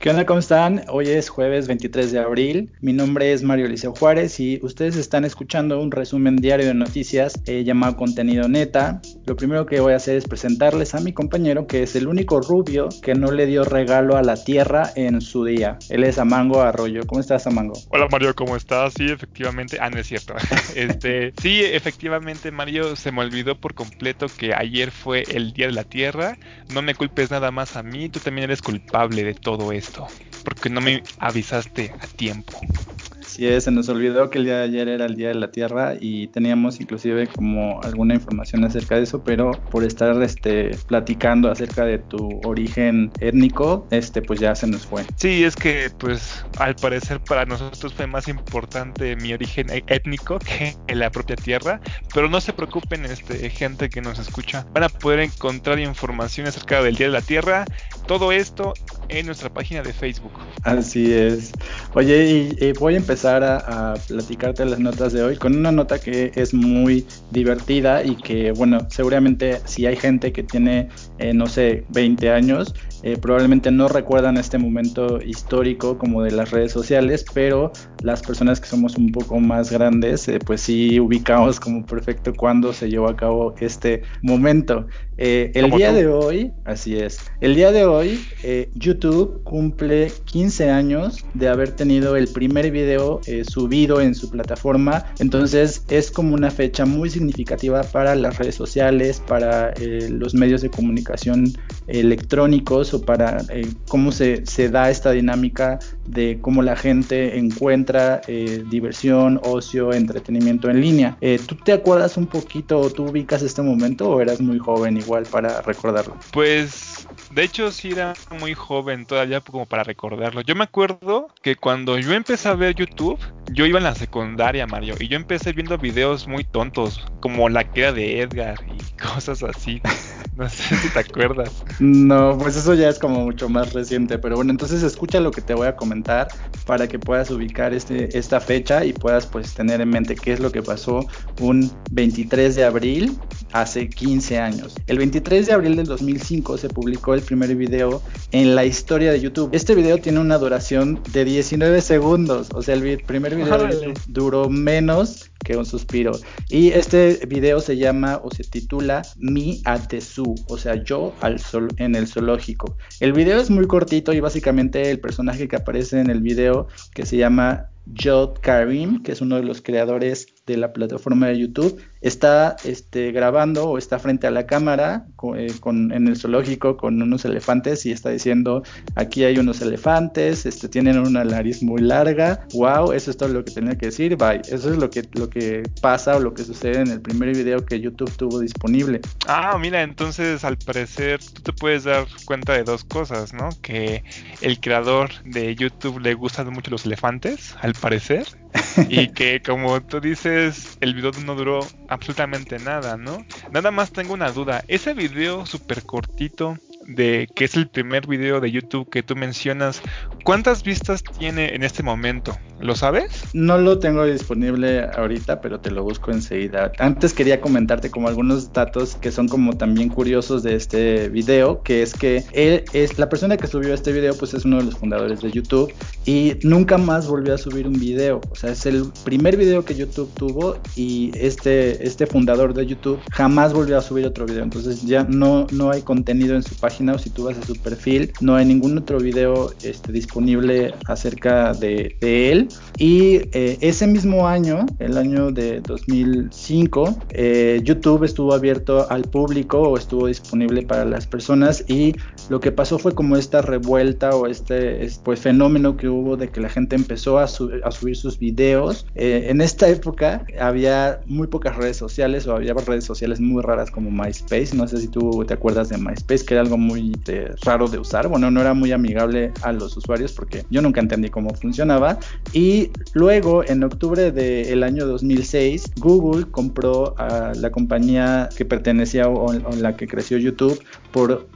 ¿Qué onda? ¿Cómo están? Hoy es jueves 23 de abril. Mi nombre es Mario Liceo Juárez y ustedes están escuchando un resumen diario de noticias eh, llamado Contenido Neta. Lo primero que voy a hacer es presentarles a mi compañero que es el único rubio que no le dio regalo a la tierra en su día. Él es Amango Arroyo. ¿Cómo estás, Amango? Hola, Mario, ¿cómo estás? Sí, efectivamente. Ah, no es cierto. este, sí, efectivamente, Mario, se me olvidó por completo que ayer fue el Día de la Tierra. No me culpes nada más a mí, tú también eres culpable de todo porque no me avisaste a tiempo. Sí, se nos olvidó que el día de ayer era el Día de la Tierra y teníamos inclusive como alguna información acerca de eso, pero por estar este, platicando acerca de tu origen étnico, este, pues ya se nos fue. Sí, es que pues al parecer para nosotros fue más importante mi origen e-, étnico que la propia tierra, pero no se preocupen, este, gente que nos escucha, van a poder encontrar información acerca del Día de la Tierra, todo esto en nuestra página de Facebook. Así es. Oye, y voy a empezar a, platicarte las notas de hoy con una nota que es muy divertida y que, bueno, seguramente si hay gente que tiene, eh, no sé, 20 años, eh, probablemente no recuerdan este momento histórico como de las redes sociales, pero las personas que somos un poco más grandes, eh, pues sí ubicamos como perfecto cuando se llevó a cabo este momento. el día de hoy, así es, el día de hoy YouTube cumple 15 años de haber tenido el primer video eh, subido en su plataforma. Entonces es como una fecha muy significativa para las redes sociales, para eh, los medios de comunicación electrónicos o para eh, cómo se, se, da esta dinámica de cómo la gente encuentra diversión, ocio, entretenimiento en línea. ¿Tú te acuerdas un poquito o tú ubicas este momento o eras muy joven igual para recordarlo? Pues de hecho sí era muy joven todavía como para recordarlo. Yo me acuerdo que cuando yo empecé a ver YouTube, yo iba en la secundaria, Mario, y yo empecé viendo videos muy tontos, como la queda de Edgar y cosas así. No sé si te acuerdas. No, pues eso ya es como mucho más reciente, pero bueno, entonces escucha lo que te voy a comentar para que puedas ubicar este, esta fecha y puedas pues tener en mente qué es lo que pasó un 23 de abril hace 15 años. El 23 de abril del 2005 se publicó el primer video en la historia de YouTube. Este video tiene una duración de 19 segundos, o sea, el primer video duró menos que un suspiro. Y este video se llama o se titula Mi Atesu, o sea, yo al sol en el zoológico. El video es muy cortito y básicamente el personaje que aparece en el video, que se llama Jod Karim, que es uno de los creadores de la plataforma de YouTube, está este, grabando o está frente a la cámara eh, con, en el zoológico con unos elefantes y está diciendo, aquí hay unos elefantes, este, tienen una nariz muy larga, wow, eso es todo lo que tenía que decir, bye. Eso es lo que, lo que pasa o lo que sucede en el primer video que YouTube tuvo disponible. Ah, mira, entonces al parecer tú te puedes dar cuenta de dos cosas, ¿no? Que el creador de YouTube le gustan mucho los elefantes, al parecer, y que como tú dices, el video no duró absolutamente nada, ¿no? Nada más tengo una duda. Ese video súper cortito de que es el primer video de YouTube que tú mencionas, ¿cuántas vistas tiene en este momento? ¿Lo sabes? No lo tengo disponible ahorita, pero te lo busco enseguida. Antes quería comentarte como algunos datos que son como también curiosos de este video, que es que es la persona que subió este video, pues es uno de los fundadores de YouTube y nunca más volvió a subir un video. O sea, es el primer video que YouTube tuvo y este, este fundador de YouTube jamás volvió a subir otro video. Entonces ya no, no hay contenido en su página o si tú vas a su perfil, no hay ningún otro video este, disponible acerca de, él. Y eh, ese mismo año, el año de 2005, eh, YouTube estuvo abierto al público o estuvo disponible para las personas y lo que pasó fue como esta revuelta o este, pues, fenómeno que hubo de que la gente empezó a, subir sus videos. Eh, en esta época había muy pocas redes sociales o había redes sociales muy raras como MySpace. No sé si tú te acuerdas de MySpace, que era algo muy raro de usar. Bueno, no era muy amigable a los usuarios porque yo nunca entendí cómo funcionaba. Y luego, en octubre del año 2006, Google compró a la compañía que pertenecía o, la que creció YouTube por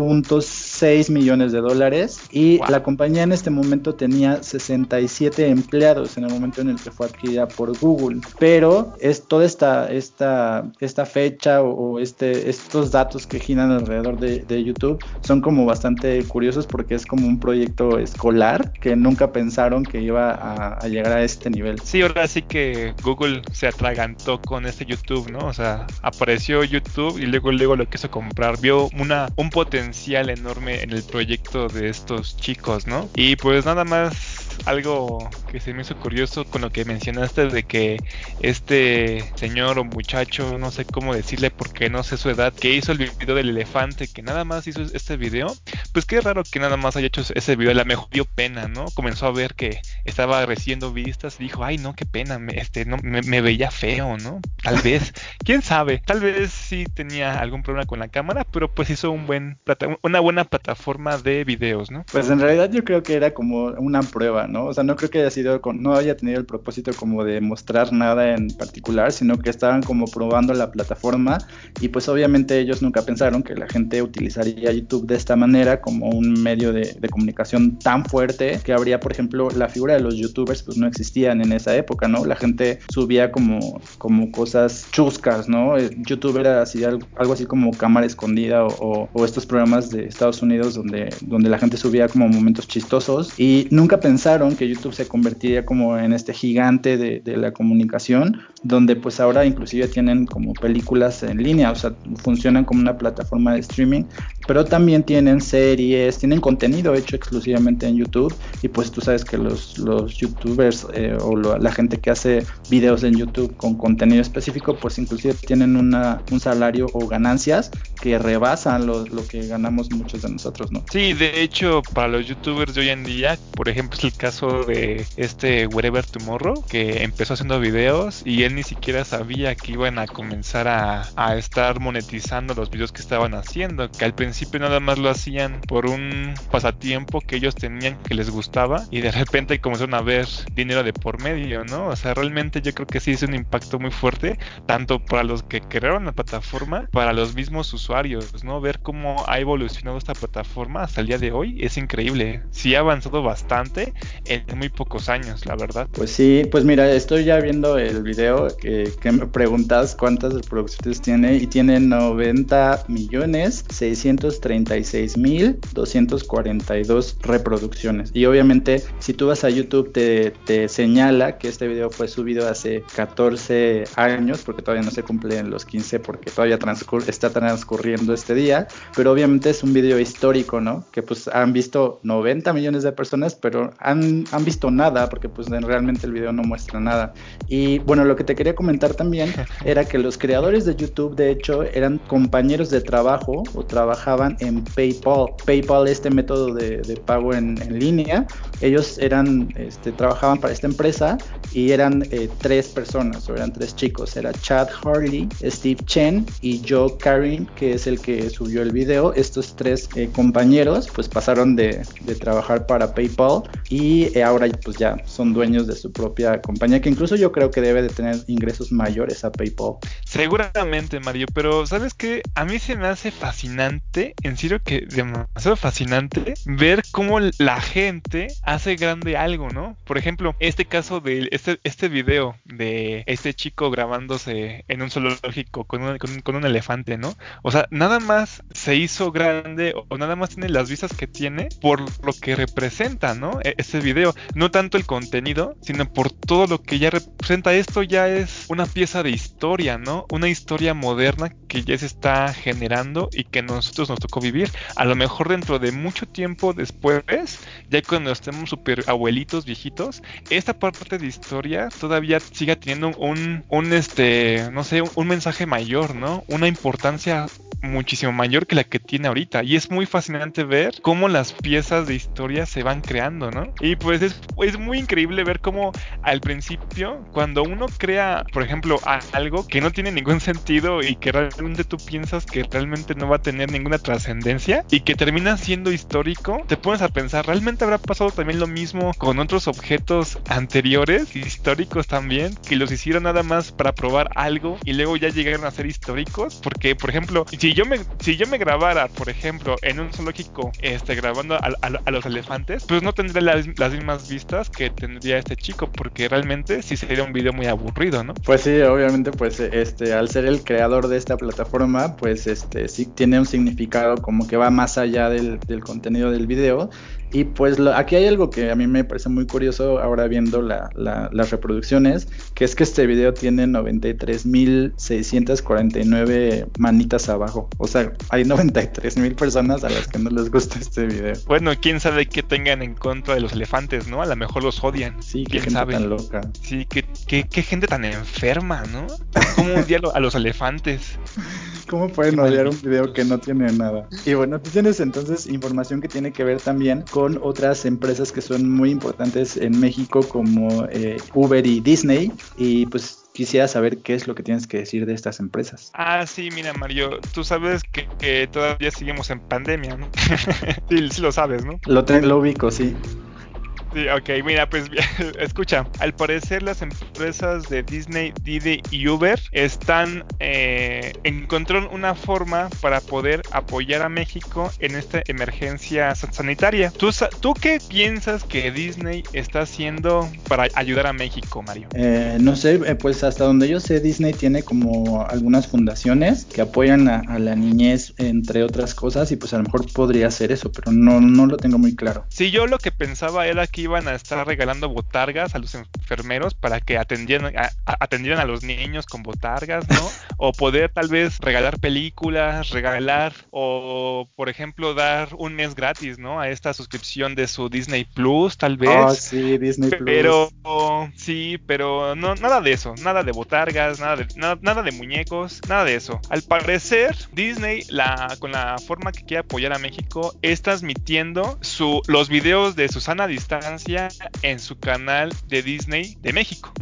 1.6 millones de dólares y la compañía en este momento tenía 67 empleados en el momento en el que fue adquirida por Google. Pero es toda esta, esta, esta fecha o, este, estos datos que giran alrededor de, YouTube son como bastante curiosos porque es como un proyecto escolar que nunca pensaron que iba a, a llegar a este nivel. Sí, ahora sí que Google se atragantó con este YouTube, ¿no? O sea, apareció YouTube y luego luego lo quiso comprar. Vio una, un potencial enorme en el proyecto de estos chicos, ¿no? Y pues nada más algo que se me hizo curioso con lo que mencionaste de que este señor o muchacho, no sé cómo decirle porque no sé su edad, que hizo el video del elefante, que nada más hizo este video, pues qué raro que nada más haya hecho ese video, la mejor dio pena, ¿no? Comenzó a ver que estaba recibiendo vistas y dijo, ay no, qué pena, me, este, no, me, veía feo, ¿no? Tal vez, quién sabe, tal vez sí tenía algún problema con la cámara, pero pues hizo un buen una buena plataforma de videos, ¿no? Pues en realidad yo creo que era como una prueba, ¿no? O sea, no creo que haya sido, no haya tenido el propósito como de mostrar nada en particular, sino que estaban como probando la plataforma y pues obviamente ellos nunca pensaron que la gente utilizaría YouTube de esta manera como un medio de, comunicación tan fuerte que habría, por ejemplo, la figura de los youtubers pues no existían en esa época, ¿no? La gente subía como, como cosas chuscas, ¿no? Eh, YouTube era así, algo, así como cámara escondida o, o, estos programas de Estados Unidos donde, donde la gente subía como momentos chistosos y nunca pensaron que YouTube se convertiría como en este gigante de, de, la comunicación, donde pues ahora inclusive tienen como películas en línea, o sea, funcionan como una plataforma de streaming, pero también tienen series, tienen contenido hecho exclusivamente en YouTube y pues tú sabes que los, los youtubers eh, o la gente que hace videos en YouTube con contenido específico, pues inclusive tienen una, un salario o ganancias que rebasan lo, lo que ganamos muchos de nosotros, ¿no? Sí, de hecho, para los youtubers de hoy en día, por ejemplo, es el caso de este Wherever Tomorrow, que empezó haciendo videos y él ni siquiera sabía que iban a comenzar a, a estar monetizando los videos que estaban haciendo, que al principio nada más lo hacían por un pasatiempo que ellos tenían que les gustaba y de repente comenzaron a ver dinero de por medio, ¿no? O sea, realmente yo creo que sí es un impacto muy fuerte, tanto para los que crearon la plataforma, para los mismos usuarios, ¿no? Ver cómo ha evolucionado esta plataforma hasta el día de hoy es increíble. Sí ha avanzado bastante en muy pocos años, la verdad. Pues sí, pues mira, estoy ya viendo el video que, me preguntas cuántas reproducciones tiene y tiene 90 millones 636 mil 242 reproducciones. Y obviamente si tú vas a YouTube te, te señala que este video fue subido hace 14 años, porque todavía no se cumplen los 15 porque todavía está transcurriendo este día, pero obviamente es un video histórico, ¿no? Que pues han visto 90 millones de personas, pero han han, visto nada, porque pues realmente el video no muestra nada. Y bueno, lo que te quería comentar también era que los creadores de YouTube, de hecho, eran compañeros de trabajo o trabajaban en PayPal. PayPal, este método de, pago en, línea, ellos eran, este, trabajaban para esta empresa y eran eh, tres personas, o eran tres chicos. Era Chad Harley, Steve Chen y Joe Karin, que es el que subió el video. Estos tres eh, compañeros pues pasaron de, de trabajar para PayPal y eh, ahora pues ya son dueños de su propia compañía que incluso yo creo que debe de tener ingresos mayores a PayPal. Seguramente Mario, pero sabes que a mí se me hace fascinante, en serio que demasiado fascinante ver cómo la gente hace grande algo, ¿no? Por ejemplo, este caso de este, este video de este chico grabándose en un zoológico con un, con, un elefante, ¿no? O sea, nada más se hizo grande o nada más tiene las vistas que tiene por lo que representa, ¿no? E, ese video. No tanto el contenido, sino por todo lo que ya representa. Esto ya es una pieza de historia, ¿no? Una historia moderna que ya se está generando y que nosotros nos tocó vivir. A lo mejor dentro de mucho tiempo después, ya cuando estemos super abuelitos, viejitos, esta parte de historia todavía siga teniendo un, un este, no sé, un mensaje mayor, ¿no? Una importancia muchísimo mayor que la que tiene ahorita. Y es muy fascinante ver cómo las piezas de historia se van creando, ¿no? Pues es, es muy increíble ver cómo al principio, cuando uno crea, por ejemplo, algo que no tiene ningún sentido y que realmente tú piensas que realmente no va a tener ninguna trascendencia y que termina siendo histórico, te pones a pensar, ¿realmente habrá pasado también lo mismo con otros objetos anteriores, históricos también, que los hicieron nada más para probar algo y luego ya llegaron a ser históricos? Porque, por ejemplo, si yo me, si yo me grabara, por ejemplo, en un zoológico, este, grabando a, los elefantes, pues no tendría las, las, mismas vistas que tendría este chico, porque realmente sí sería un video muy aburrido, ¿no? Pues sí, obviamente, pues este, al ser el creador de esta plataforma, pues este, sí tiene un significado como que va más allá del, del contenido del video y pues aquí hay algo que a mí me parece muy curioso ahora viendo las reproducciones, que es que este video tiene 93.649 manitas abajo. O sea, hay 93.000 personas a las que no les gusta este video. Bueno, quién sabe qué tengan en contra de los elefantes, ¿no? A lo mejor los odian. Sí, qué gente tan loca. Sí, qué, qué, gente tan enferma, ¿no? ¿Cómo odiar a los elefantes? ¿Cómo pueden odiar un video que no tiene nada? Y bueno, tú tienes entonces información que tiene que ver también con otras empresas que son muy importantes en México como eh, Uber y Disney. Y pues quisiera saber qué es lo que tienes que decir de estas empresas. Ah, sí, mira Mario, tú sabes que, todavía seguimos en pandemia, ¿no? sí, sí, lo sabes, ¿no? Lo, tengo, lo ubico, sí. Sí, ok, mira, pues escucha, al parecer las empresas de Disney, Didi y Uber están eh, encontraron una forma para poder apoyar a México en esta emergencia sanitaria. ¿Tú, ¿Tú qué piensas que Disney está haciendo para ayudar a México, Mario? Eh, no sé, eh, pues hasta donde yo sé, Disney tiene como algunas fundaciones que apoyan a, la niñez, entre otras cosas, y pues a lo mejor podría hacer eso, pero no, no lo tengo muy claro. Sí, yo lo que pensaba era que iban a estar regalando botargas a los enfermeros para que atendieran a, atendieran a los niños con botargas, ¿no? o poder tal vez regalar películas, regalar o por ejemplo dar un mes gratis, ¿no? A esta suscripción de su Disney Plus, tal vez. Ah, sí, Disney Plus. Pero sí, pero no nada de eso, nada de botargas, nada de nada, de muñecos, nada de eso. Al parecer Disney la con la forma que quiere apoyar a México es transmitiendo su los videos de Susana Distancia en su canal de Disney de México.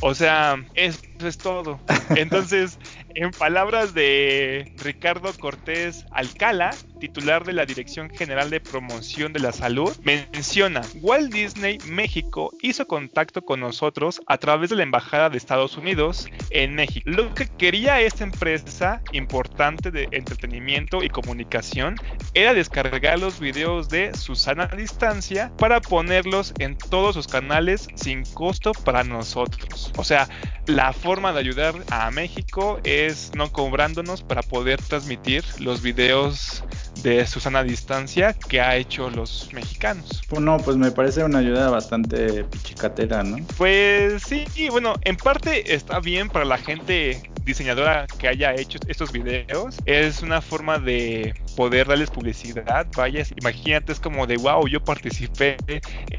O sea, eso es todo. Entonces, en palabras de Ricardo Cortés Alcala, titular de la Dirección General de Promoción de la Salud, menciona, Walt Disney México hizo contacto con nosotros a través de la Embajada de Estados Unidos en México. Lo que quería esta empresa importante de entretenimiento y comunicación era descargar los videos de Susana a distancia para ponerlos en todos sus canales sin costo para nosotros. O sea, la forma de ayudar a México es no cobrándonos para poder transmitir los videos de Susana Distancia que ha hecho los mexicanos. No, pues me parece una ayuda bastante pichicatera, ¿no? Pues sí, bueno, en parte está bien para la gente diseñadora que haya hecho estos videos. Es una forma de poder darles publicidad. Vaya, imagínate, es como de wow, yo participé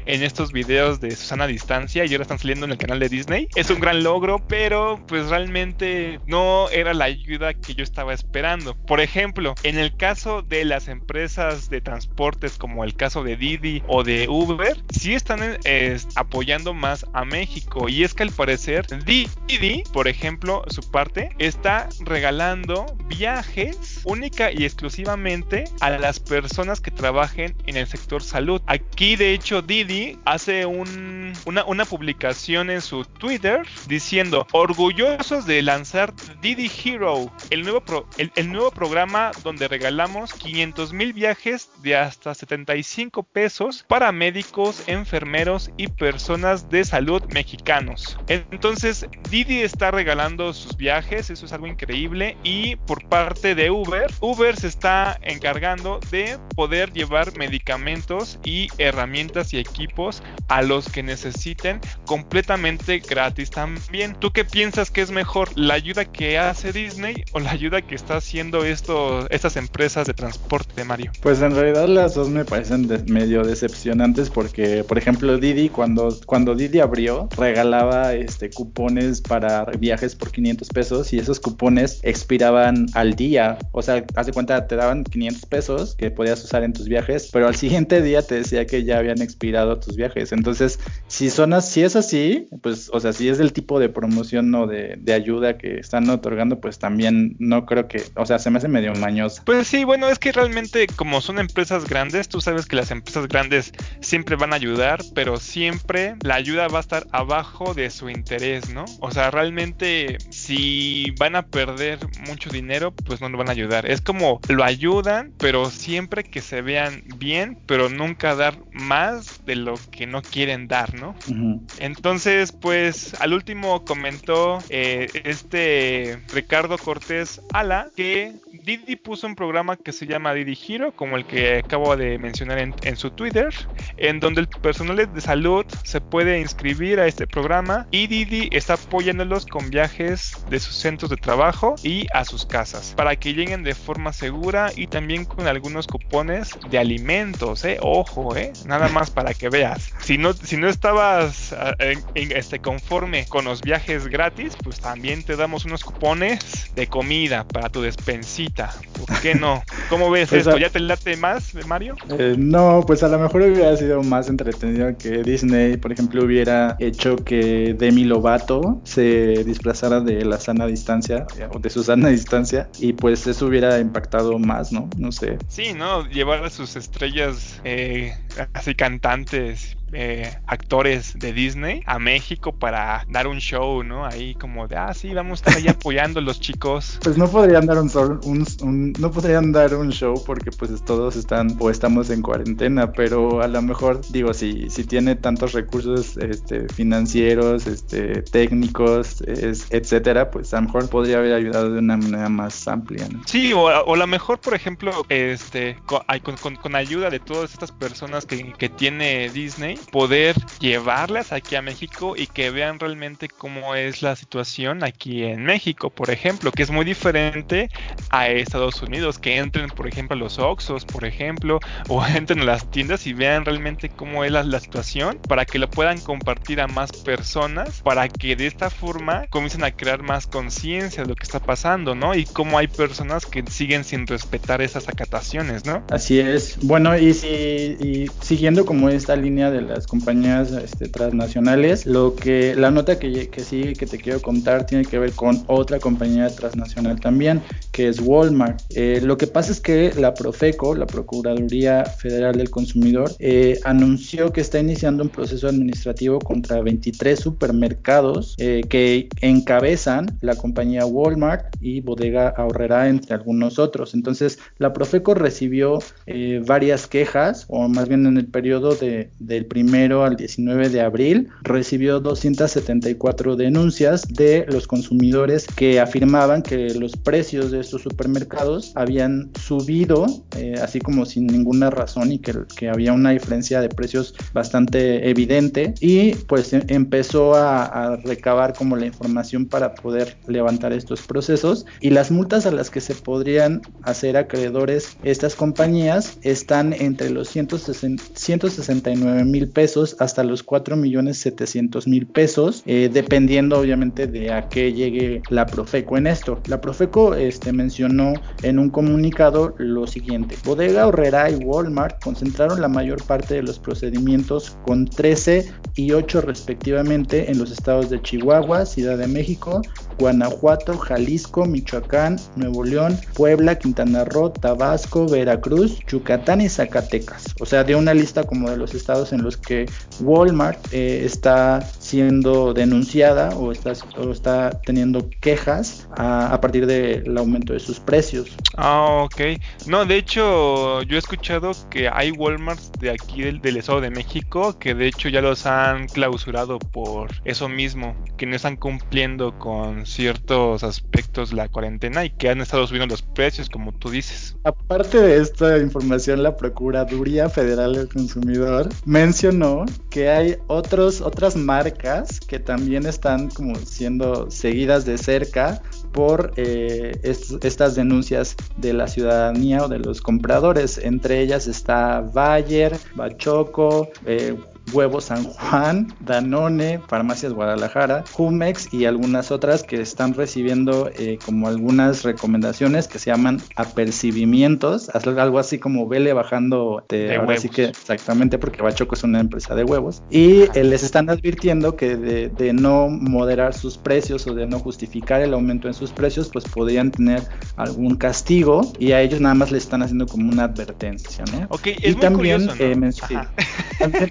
en estos videos de Susana Distancia y ahora están saliendo en el canal de Disney. Es un gran logro, pero pues realmente no era la ayuda que yo estaba esperando. Por ejemplo, en el caso de las empresas de transportes, como el caso de Didi o de Uber, sí están apoyando más a México. Y es que al parecer, Didi, por ejemplo, su parte está regalando viajes única y exclusivamente a las personas que trabajen en el sector salud. Aquí de hecho Didi hace una, publicación en su Twitter diciendo orgullosos de lanzar Didi Hero, el nuevo, el, nuevo programa donde regalamos 500 mil viajes de hasta 75 pesos para médicos, enfermeros y personas de salud mexicanos. Entonces Didi está regalando sus viajes, eso es algo increíble y por parte de Uber Uber, se está encargando de poder llevar medicamentos y herramientas y equipos a los que necesiten completamente gratis también. ¿Tú qué piensas que es mejor, la ayuda que hace Disney o la ayuda que está haciendo esto, estas empresas de transporte, Mario? Pues en realidad las dos me parecen medio decepcionantes porque, por ejemplo, Didi cuando, cuando Didi abrió regalaba este cupones para viajes por 500 pesos y esos cupones expiraban al día. O sea, haz de cuenta, te daban cobraban 500 pesos que podías usar en tus viajes, pero al siguiente día te decía que ya habían expirado tus viajes. Entonces, si son si es así, pues, o sea, si es del tipo de promoción o de, de ayuda que están otorgando, pues también no creo que, o sea, se me hace medio mañoso. Pues sí, bueno, es que realmente como son empresas grandes, tú sabes que las empresas grandes siempre van a ayudar, pero siempre la ayuda va a estar abajo de su interés, ¿no? O sea, realmente si van a perder mucho dinero, pues no lo van a ayudar. Es como lo ayudan, pero siempre que se vean bien, pero nunca dar más de lo que no quieren dar, ¿no? Entonces, pues al último comentó eh, este Ricardo Cortés Ala que Didi puso un programa que se llama Didi Giro, como el que acabo de mencionar en, su Twitter, en donde el personal de salud se puede inscribir a este programa y Didi está apoyándolos con viajes de sus centros de trabajo y a sus casas para que lleguen de forma segura y también con algunos cupones de alimentos, ¿eh? Ojo, ¿eh? Nada más para que veas. Si no, si no estabas ah, este, conforme con los viajes gratis, pues también te damos unos cupones de comida para tu despensita. ¿Por qué no? ¿Cómo ves esto? ¿Ya te late más, Mario? Eh, no, pues a lo mejor hubiera sido más entretenido que Disney, por ejemplo, hubiera hecho que Demi Lovato se disfrazara de la sana distancia o de su sana distancia y pues eso hubiera impactado más, ¿no? No sé. Sí, ¿no? Llevar a sus estrellas eh, así cantantes eh, actores de Disney a México para dar un show, ¿no? Ahí como de, ah, sí, vamos a estar ahí apoyando a los chicos. Pues no podrían dar un, un, no podrían dar un show porque pues todos están o estamos en cuarentena, pero a lo mejor digo, si, si tiene tantos recursos este, financieros, este, técnicos, etcétera, pues a lo mejor podría haber ayudado de una manera más amplia. ¿no? Sí, o, a lo mejor, por ejemplo, este, con, con, con, ayuda de todas estas personas que, que tiene Disney, poder llevarlas aquí a México y que vean realmente cómo es la situación aquí en México, por ejemplo, que es muy diferente a Estados Unidos, que entren, por ejemplo, a los Oxos, por ejemplo, o entren a las tiendas y vean realmente cómo es la, situación para que lo puedan compartir a más personas, para que de esta forma comiencen a crear más conciencia de lo que está pasando, ¿no? Y cómo hay personas que siguen sin respetar esas acataciones, ¿no? Así es. Bueno, y, si, y siguiendo como esta línea de las compañías este, transnacionales. Lo que la nota que, sigue que te quiero contar tiene que ver con otra compañía transnacional también, que es Walmart. Eh, lo que pasa es que la Profeco, la Procuraduría Federal del Consumidor, eh, anunció que está iniciando un proceso administrativo contra 23 supermercados eh, que encabezan la compañía Walmart y Bodega Ahorrera, entre algunos otros. Entonces, la Profeco recibió varias quejas, o más bien en el periodo de, del primer primero al 19 de abril recibió 274 denuncias de los consumidores que afirmaban que los precios de estos supermercados habían subido, eh, así como sin ninguna razón y que, había una diferencia de precios bastante evidente. Y pues em, empezó a, a recabar como la información para poder levantar estos procesos. Y las multas a las que se podrían hacer acreedores estas compañías están entre los 169 mil pesos hasta los 4 millones 700 mil pesos, eh, dependiendo obviamente de a qué llegue la Profeco en esto. La Profeco este, mencionó en un comunicado lo siguiente, Bodega Horrera y Walmart concentraron la mayor parte de los procedimientos con 13 y 8 respectivamente en los estados de Chihuahua, Ciudad de México, Guanajuato, Jalisco, Michoacán, Nuevo León, Puebla, Quintana Roo, Tabasco, Veracruz, Yucatán y Zacatecas. O sea, de una lista como de los estados en los que Walmart eh, está siendo denunciada o está, está teniendo quejas a, partir del aumento de sus precios. Ah, ok. No, de hecho, yo he escuchado que hay Walmarts de aquí del, del Estado de México que de hecho ya los han clausurado por eso mismo, que no están cumpliendo con ciertos aspectos la cuarentena y que han estado subiendo los precios, como tú dices. Aparte de esta información, la Procuraduría Federal del Consumidor mencionó que hay otros, otras marcas que también están como siendo seguidas de cerca por eh, estas denuncias de la ciudadanía o de los compradores. Entre ellas está Bayer, Bachoco, eh, Huevos San Juan, Danone, Farmacias Guadalajara, Jumex y algunas otras que están recibiendo eh, como algunas recomendaciones que se llaman apercibimientos, algo así como vele bajando de, ahora sí que exactamente porque Bachoco es una empresa de huevos y eh, les están advirtiendo que de, de, no moderar sus precios o de no justificar el aumento en sus precios pues podrían tener algún castigo y a ellos nada más le están haciendo como una advertencia, ¿no? Ok, es y también, eh,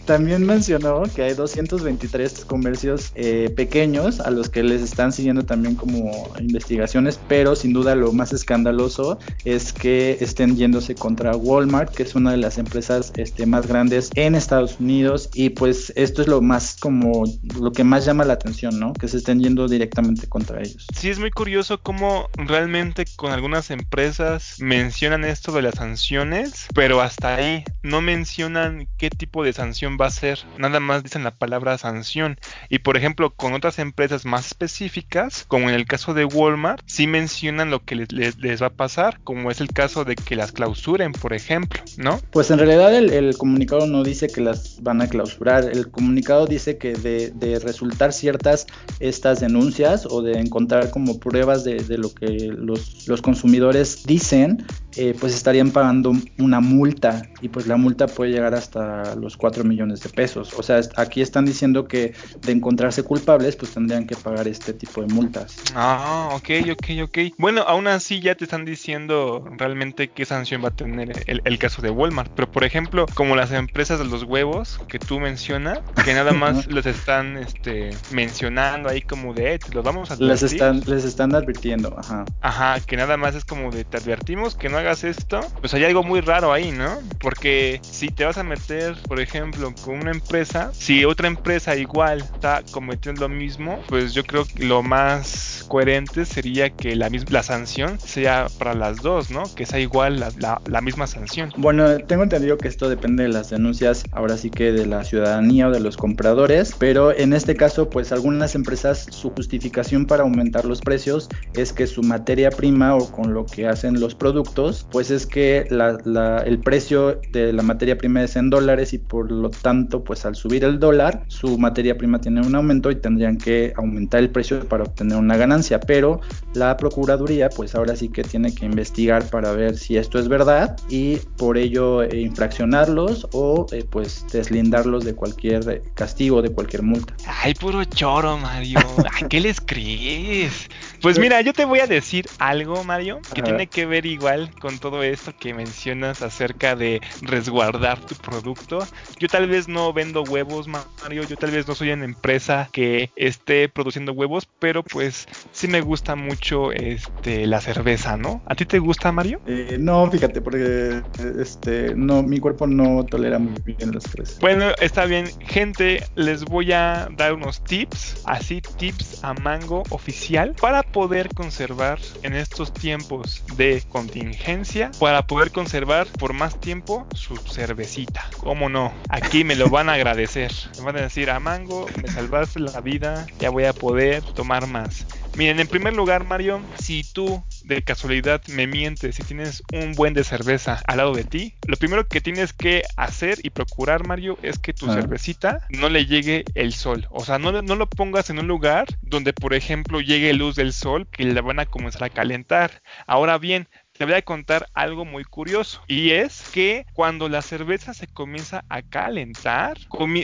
también, mencionó que hay 223 comercios eh, pequeños a los que les están siguiendo también como investigaciones, pero sin duda lo más escandaloso es que estén yéndose contra Walmart, que es una de las empresas este, más grandes en Estados Unidos y pues esto es lo más como lo que más llama la atención, ¿no? Que se estén yendo directamente contra ellos. Sí, es muy curioso cómo realmente con algunas empresas mencionan esto de las sanciones, pero hasta ahí no mencionan qué tipo de sanción va a ser, nada más dicen la palabra sanción. Y por ejemplo, con otras empresas más específicas, como en el caso de Walmart, sí mencionan lo que les, va a pasar, como es el caso de que las clausuren, por ejemplo, ¿no? Pues en realidad el, comunicado no dice que las van a clausurar, el comunicado dice que de, resultar ciertas estas denuncias o de encontrar como pruebas de, lo que los, los consumidores dicen, eh, pues estarían pagando una multa y pues la multa puede llegar hasta los 4 millones de pesos. O sea, aquí están diciendo que de encontrarse culpables pues tendrían que pagar este tipo de multas. Ah, ok, ok, ok. Bueno, aún así ya te están diciendo realmente qué sanción va a tener el, caso de Walmart. Pero por ejemplo, como las empresas de los huevos que tú mencionas, que nada más les están este, mencionando ahí como de, eh, te los vamos a advertir. Les están, les están advirtiendo, ajá. Ajá, que nada más es como de, te advertimos que no hagas esto, pues hay algo muy raro ahí, ¿no? Porque si te vas a meter, por ejemplo, con una empresa, si otra empresa igual está cometiendo lo mismo, pues yo creo que lo más coherente sería que la, misma, la sanción sea para las dos, ¿no? Que sea igual la, la, misma sanción. Bueno, tengo entendido que esto depende de las denuncias, ahora sí que de la ciudadanía o de los compradores, pero en este caso, pues algunas empresas, su justificación para aumentar los precios es que su materia prima o con lo que hacen los productos, pues es que el precio de la materia prima es en dólares y por lo tanto, pues al subir el dólar, su materia prima tiene un aumento y tendrían que aumentar el precio para obtener una ganancia. Pero la Procuraduría, pues ahora sí que tiene que investigar para ver si esto es verdad y por ello eh, infraccionarlos o eh, pues deslindarlos de cualquier castigo, de cualquier multa. Ay, puro choro, Mario. ¿A qué les crees? Pues mira, yo te voy a decir algo, Mario, que tiene que ver igual con todo esto que mencionas acerca de resguardar tu producto. Yo tal vez no vendo huevos, Mario, yo tal vez no soy una empresa que esté produciendo huevos, pero pues sí me gusta mucho este la cerveza, ¿no? ¿A ti te gusta, Mario? Eh, no, fíjate, porque este no mi cuerpo no tolera muy bien las fresas. Bueno, está bien, gente, les voy a dar unos tips, así tips a mango oficial para poder conservar en estos tiempos de contingencia para poder conservar por más tiempo su cervecita. ¿Cómo no? Aquí me lo van a agradecer. Me van a decir, a Mango, me salvaste la vida, ya voy a poder tomar más. Miren, en primer lugar, Mario, si tú de casualidad me mientes, si tienes un buen de cerveza al lado de ti, lo primero que tienes que hacer y procurar, Mario, es que tu ah. cervecita no le llegue el sol. O sea, no, no lo pongas en un lugar donde, por ejemplo, llegue luz del sol que le van a comenzar a calentar. Ahora bien, te voy a contar algo muy curioso y es que cuando la cerveza se comienza a calentar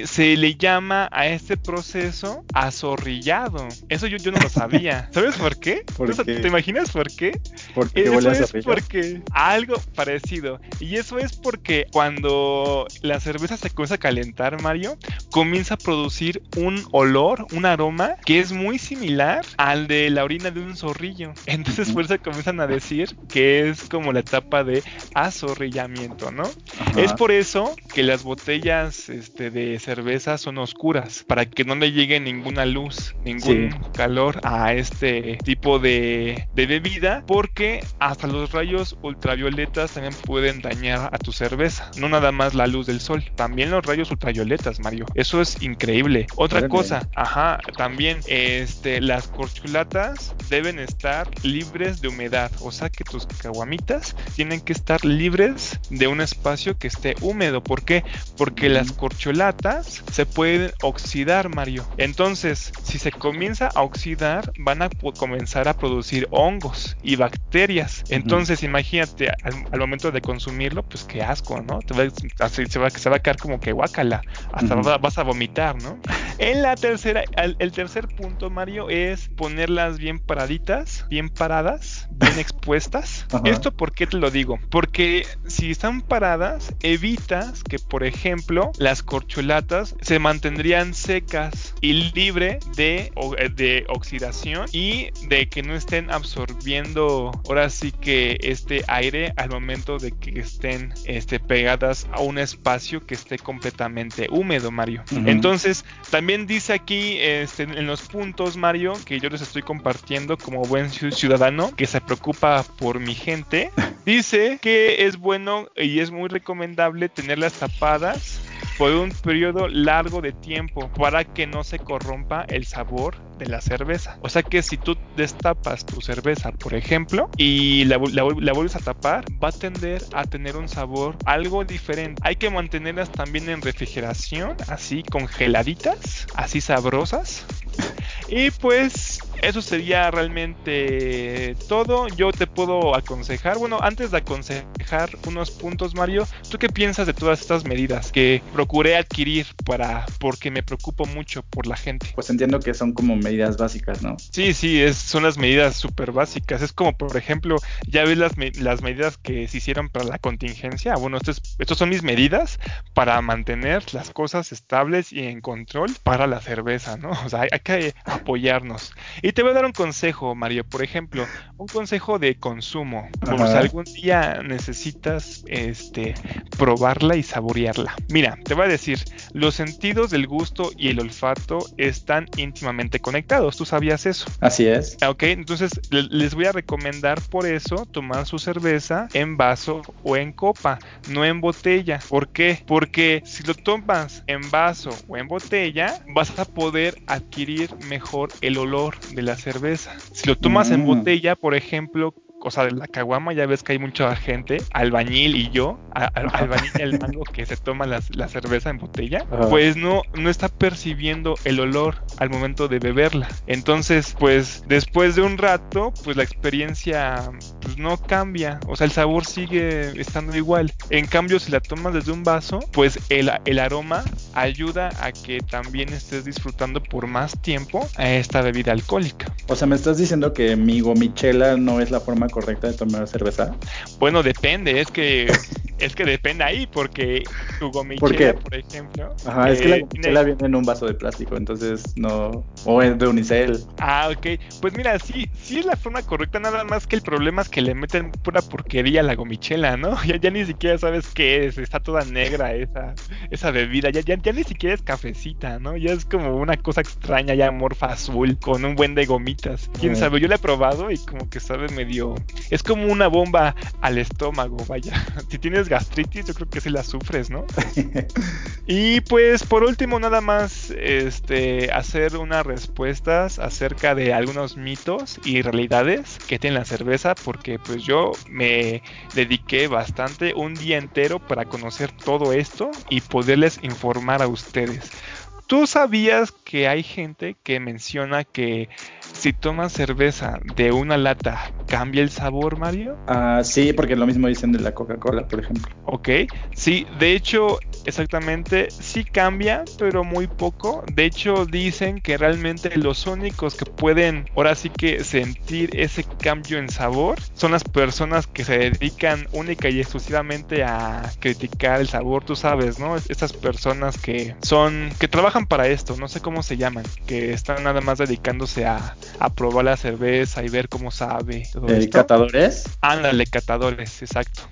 se le llama a este proceso azorrillado. Eso yo, yo no lo sabía. ¿sabes por qué? ¿te imaginas por qué? porque eso es porque algo parecido. Y eso es porque cuando la cerveza se comienza a calentar Mario comienza a producir un olor un aroma que es muy similar al de la orina de un zorrillo. Entonces por eso comienzan a decir que es como la etapa de azorrillamiento, ¿no? Es por eso que las botellas este, de cerveza son oscuras, para que no le llegue ninguna luz, ningún calor a este tipo de, de bebida, porque hasta los rayos ultravioletas también pueden dañar a tu cerveza, no nada más la luz del sol, también los rayos ultravioletas, Mario. Eso es increíble. Otra cosa, ajá, también este, las corchulatas deben estar libres de humedad, o sea que tus caguamitas tienen que estar libres de un espacio que esté húmedo. ¿Por qué? Porque las corcholatas se pueden oxidar, Mario. Entonces, si se comienza a oxidar, van a comenzar a producir hongos y bacterias. Entonces, imagínate, al, momento de consumirlo, pues qué asco, ¿no? Te va, se, va, se va a quedar como que guacala, hasta vas a vomitar, ¿no? En la tercera, el, tercer punto, Mario, es ponerlas bien paraditas, bien paradas, bien expuestas. ¿Esto por qué te lo digo? Porque si están paradas, evitas que, por ejemplo, las corcholatas se mantendrían secas y libre de, de oxidación y de que no estén absorbiendo ahora sí que este aire al momento de que estén este, pegadas a un espacio que esté completamente húmedo, Mario. Entonces, también dice aquí este, en los puntos, Mario, que yo les estoy compartiendo como buen ciudadano que se preocupa por mi gente, dice que es bueno y es muy recomendable tenerlas tapadas por un periodo largo de tiempo para que no se corrompa el sabor de la cerveza. O sea que si tú destapas tu cerveza, por ejemplo, y la, vuelves a tapar, va a tender a tener un sabor algo diferente. Hay que mantenerlas también en refrigeración, así congeladitas, así sabrosas. Y pues eso sería realmente todo. Yo te puedo aconsejar, bueno, antes de aconsejar unos puntos, Mario, ¿tú qué piensas de todas estas medidas que procuré adquirir para porque me preocupo mucho por la gente? Pues entiendo que son como medidas básicas, ¿no? Sí, sí, es, son las medidas súper básicas. Es como, por ejemplo, ya ves las, las medidas que se hicieron para la contingencia. Bueno, estos, estos son mis medidas para mantener las cosas estables y en control para la cerveza, ¿no? O sea, hay, hay que apoyarnos. Y te voy a dar un consejo, Mario. Por ejemplo, un consejo de consumo. Por si algún día necesitas este, probarla y saborearla. Mira, te voy a decir, los sentidos del gusto y el olfato están íntimamente conectados. ¿Tú sabías eso? Así es. Ok, entonces les voy a recomendar por eso tomar su cerveza en vaso o en copa, no en botella. ¿Por qué? Porque si lo tomas en vaso o en botella, vas a poder adquirir mejor el olor de la cerveza. Si lo tomas en mm. botella, por ejemplo, o sea, de la caguama, ya ves que hay mucha gente, albañil y yo, albañil y el mango que se toma la, cerveza en botella, pues no, no está percibiendo el olor al momento de beberla. Entonces, pues después de un rato, pues la experiencia pues no cambia, o sea, el sabor sigue estando igual. En cambio, si la tomas desde un vaso, pues el, el aroma ayuda a que también estés disfrutando por más tiempo a esta bebida alcohólica. O sea, me estás diciendo que mi gomichela no es la forma correcta de tomar cerveza? Bueno, depende, es que es que depende ahí, porque tu gomichela, ¿Por, ejemplo. Ajá, es que la eh, gomichela viene en un vaso de plástico, entonces no. O es de unicel. Ah, ok. Pues mira, sí, sí es la forma correcta, nada más que el problema es que le meten pura porquería a la gomichela, ¿no? Ya, ya ni siquiera sabes qué es, está toda negra esa, esa bebida, ya, ya, ya ni siquiera es cafecita, ¿no? Ya es como una cosa extraña, ya morfa azul, con un buen de gomitas. Quién sabe, yo la he probado y como que sabe medio es como una bomba al estómago, vaya. Si tienes gastritis, yo creo que sí la sufres, ¿no? y pues por último, nada más este, hacer unas respuestas acerca de algunos mitos y realidades que tiene la cerveza, porque pues yo me dediqué bastante un día entero para conocer todo esto y poderles informar a ustedes. ¿Tú sabías que hay gente que menciona que si tomas cerveza de una lata, ¿cambia el sabor, Mario? Ah, sí, porque lo mismo dicen de la Coca-Cola, por ejemplo. Ok, sí, de hecho, exactamente, sí cambia, pero muy poco. De hecho, dicen que realmente los únicos que pueden, ahora sí que sentir ese cambio en sabor, son las personas que se dedican única y exclusivamente a criticar el sabor, tú sabes, ¿no? Estas personas que son, que trabajan para esto, no sé cómo se llaman, que están nada más dedicándose a, probar la cerveza y ver cómo sabe. Todo ¿Catadores? Ándale, catadores, exacto.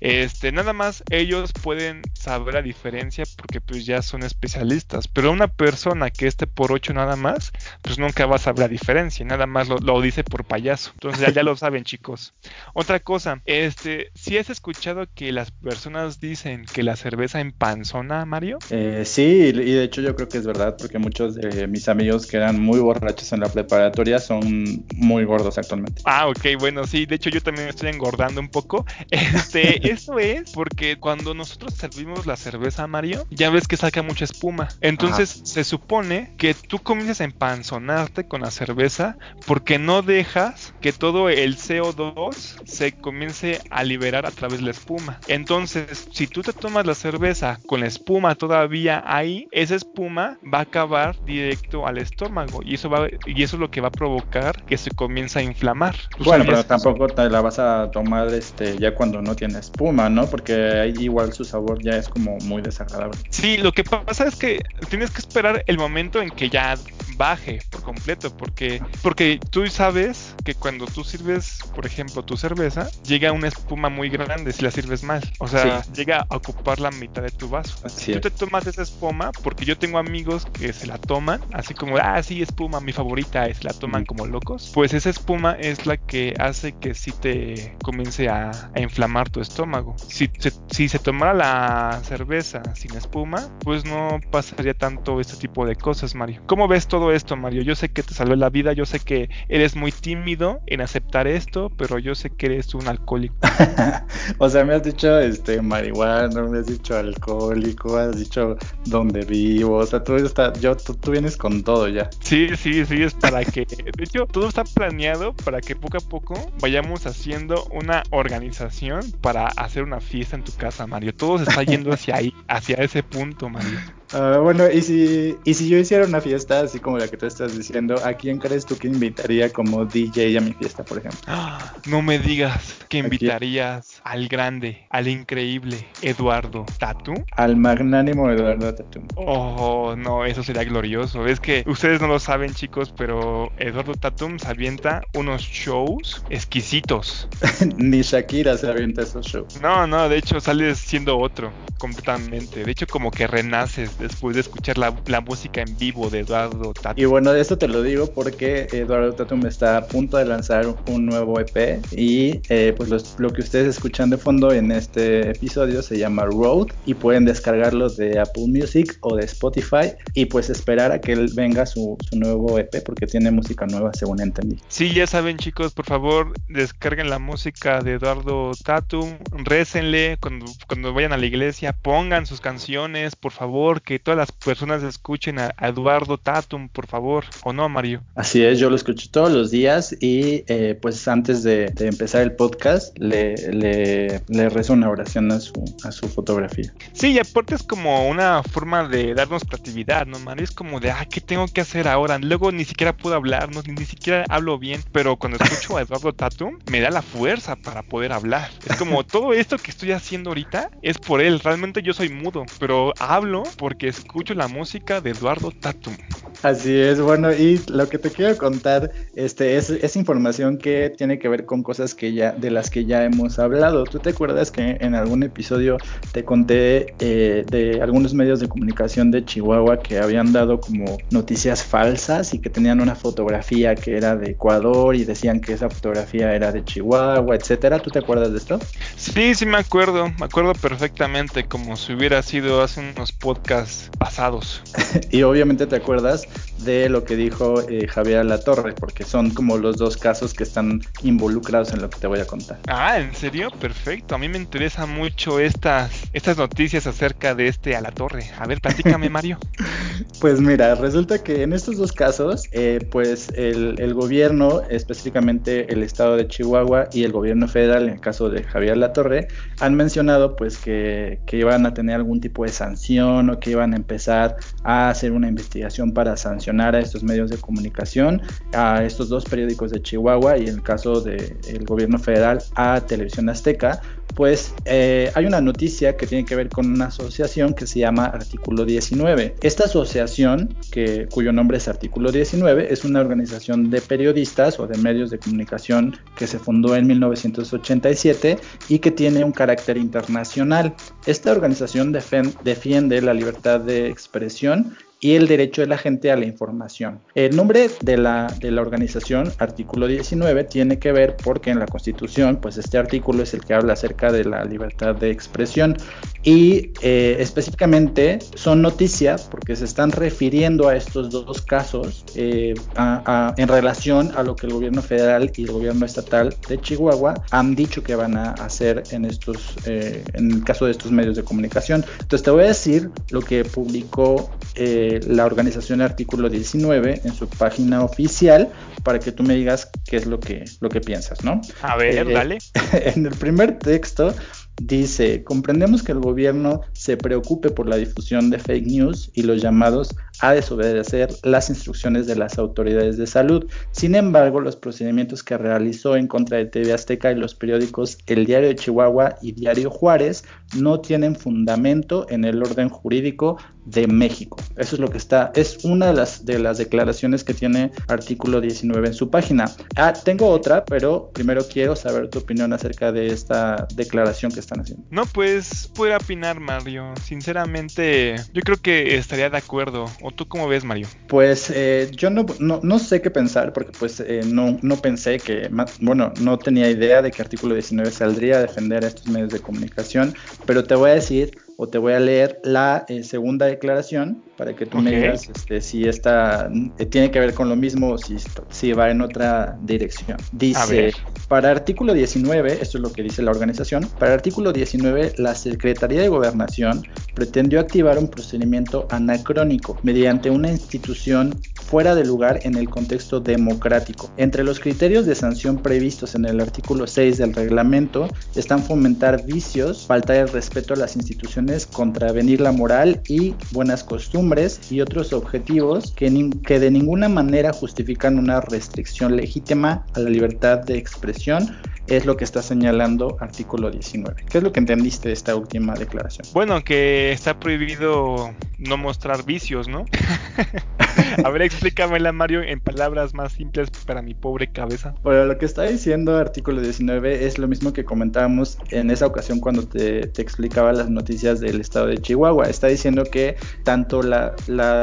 Este, nada más ellos pueden saber la diferencia porque pues ya son especialistas, pero una persona que esté por 8 nada más, pues nunca va a saber la diferencia, nada más lo, dice por payaso. Entonces ya, ya lo saben, chicos. Otra cosa, este, si has escuchado que las personas dicen que la cerveza empanzona, Mario? Eh, sí, y de hecho yo creo que es verdad, porque muchos de mis amigos que eran muy borrachos en la preparatoria son muy gordos actualmente. Ah, ok, bueno, sí, de hecho yo también estoy engordando un poco. Este, eso es porque cuando nosotros servimos la cerveza, Mario, ya ves que saca mucha espuma. Entonces se supone que tú comienzas a empanzonarte con la cerveza porque no dejas que todo el CO2 se comience a liberar a través de la espuma. Entonces, si tú te tomas la cerveza con la espuma todavía ahí, esa espuma va a acabar directo al estómago y eso va y eso es lo que va a provocar que se comience a inflamar. Bueno, pero tampoco te la vas a tomar este ya cuando no tiene espuma, ¿no? Porque ahí igual su sabor ya es como muy desagradable. Sí, lo que pasa es que tienes que esperar el momento en que ya baje completo, porque porque tú sabes que cuando tú sirves, por ejemplo, tu cerveza, llega una espuma muy grande si la sirves mal. O sea, llega a ocupar la mitad de tu vaso. si tú te tomas esa espuma, porque yo tengo amigos que se la toman, así como, ah, sí, espuma, mi favorita es, la toman como locos, pues esa espuma es la que hace que sí te comience a, inflamar tu estómago. Si se, si se tomara la cerveza sin espuma, pues no pasaría tanto este tipo de cosas, Mario. ¿Cómo ves todo esto, Mario? Yo sé que te salvó la vida, yo sé que eres muy tímido en aceptar esto, pero yo sé que eres un alcohólico. o sea, me has dicho este marihuana, me has dicho alcohólico, has dicho dónde vivo, o sea, tú está, yo tú, vienes con todo ya. Sí, sí, sí, es para que de hecho todo está planeado para que poco a poco vayamos haciendo una organización para hacer una fiesta en tu casa, Mario. Todo se está yendo hacia ahí, hacia ese punto, Mario. Ah, bueno, y si, y si yo hiciera una fiesta así como la que tú estás diciendo, ¿a quién crees tú que invitaría como DJ a mi fiesta, por ejemplo? No me digas que invitarías al grande, al increíble Eduardo Tatu. Al magnánimo Eduardo Tatu. Oh, no, eso sería glorioso. Es que ustedes no lo saben, chicos, pero Eduardo Tatum se avienta unos shows exquisitos. Ni Shakira se avienta esos shows. No, no, de hecho sales siendo otro completamente. De hecho, como que renaces después de escuchar la, música en vivo de Eduardo Tatum. Y bueno, esto te lo digo porque Eduardo Tatum está a punto de lanzar un nuevo EP y eh, pues lo que ustedes escuchan de fondo en este episodio se llama Road y pueden descargarlo de Apple Music o de Spotify y pues esperar a que él venga su, su nuevo EP porque tiene música nueva según entendí. Sí, ya saben chicos, por favor descarguen la música de Eduardo Tatum, récenle cuando, cuando vayan a la iglesia, pongan sus canciones, por favor, que todas las personas escuchen a, Eduardo Tatum, por favor, ¿o no, Mario? Así es, yo lo escucho todos los días y eh, pues antes de, empezar el podcast le, le, le, rezo una oración a su, a su fotografía. Sí, y aparte es como una forma de darnos creatividad, ¿no, Mario? Es como de, ah, ¿qué tengo que hacer ahora? Luego ni siquiera puedo hablar, ¿no? ni siquiera hablo bien, pero cuando escucho a Eduardo Tatum me da la fuerza para poder hablar. Es como todo esto que estoy haciendo ahorita es por él, realmente yo soy mudo, pero hablo porque escucho la música de Eduardo Tatum. Así es, bueno, y lo que te quiero contar este, es, información que tiene que ver con cosas que ya, de las que ya hemos hablado. ¿Tú te acuerdas que en algún episodio te conté eh, de algunos medios de comunicación de Chihuahua que habían dado como noticias falsas y que tenían una fotografía que era de Ecuador y decían que esa fotografía era de Chihuahua, etcétera? ¿Tú te acuerdas de esto? Sí, sí me acuerdo, me acuerdo perfectamente como si hubiera sido hace unos podcasts pasados. y obviamente te acuerdas de lo que dijo eh, Javier Latorre, porque son como los dos casos que están involucrados en lo que te voy a contar. Ah, ¿en serio? Perfecto. A mí me interesa mucho estas, estas noticias acerca de este a la torre. A ver, platícame, Mario. pues mira, resulta que en estos dos casos, eh, pues el, el, gobierno, específicamente el estado de Chihuahua y el gobierno federal, en el caso de Javier Latorre, han mencionado pues que, que iban a tener algún tipo de sanción o que iban a empezar a hacer una investigación para sancionar a estos medios de comunicación, a estos dos periódicos de Chihuahua y en el caso del gobierno federal a Televisión Azteca, pues eh, hay una noticia que tiene que ver con una asociación que se llama Artículo 19. Esta asociación, que, cuyo nombre es Artículo 19, es una organización de periodistas o de medios de comunicación que se fundó en 1987 y que tiene un carácter internacional. Esta organización defiende la libertad de expresión y el derecho de la gente a la información. El nombre de la, de la organización, artículo 19, tiene que ver porque en la Constitución, pues este artículo es el que habla acerca de la libertad de expresión y eh, específicamente son noticias porque se están refiriendo a estos dos casos eh, en relación a lo que el gobierno federal y el gobierno estatal de Chihuahua han dicho que van a hacer en estos, eh, en el caso de estos medios de comunicación. Entonces te voy a decir lo que publicó la organización Artículo 19 en su página oficial para que tú me digas qué es lo que, lo que piensas, ¿no? A ver, dale. En el primer texto Dice, comprendemos que el gobierno se preocupe por la difusión de fake news y los llamados a desobedecer las instrucciones de las autoridades de salud. Sin embargo, los procedimientos que realizó en contra de TV Azteca y los periódicos El Diario de Chihuahua y Diario Juárez no tienen fundamento en el orden jurídico de México. Eso es lo que está, es una de las, de las declaraciones que tiene artículo 19 en su página. Ah, tengo otra, pero primero quiero saber tu opinión acerca de esta declaración que están haciendo. No, pues puedo opinar, Mario. Sinceramente, yo creo que estaría de acuerdo. ¿O tú cómo ves, Mario? Pues eh, yo no, no, sé qué pensar, porque pues eh, no, no pensé que, bueno, no tenía idea de que artículo 19 saldría a defender a estos medios de comunicación, pero te voy a decir o te voy a leer la eh, segunda declaración para que tú me digas este, si esta eh, tiene que ver con lo mismo o si, si va en otra dirección. Dice, para artículo 19, esto es lo que dice la organización, para artículo 19, la Secretaría de Gobernación pretendió activar un procedimiento anacrónico mediante una institución fuera de lugar en el contexto democrático. Entre los criterios de sanción previstos en el artículo 6 del reglamento están fomentar vicios, faltar el respeto a las instituciones, contravenir la moral y buenas costumbres y otros objetivos que, que de ninguna manera justifican una restricción legítima a la libertad de expresión es lo que está señalando artículo 19. ¿Qué es lo que entendiste de esta última declaración? Bueno, que está prohibido no mostrar vicios, ¿no? A ver, explícamela, Mario, en palabras más simples para mi pobre cabeza. Bueno, lo que está diciendo artículo 19 es lo mismo que comentábamos en esa ocasión cuando te, explicaba las noticias del estado de Chihuahua. Está diciendo que tanto la,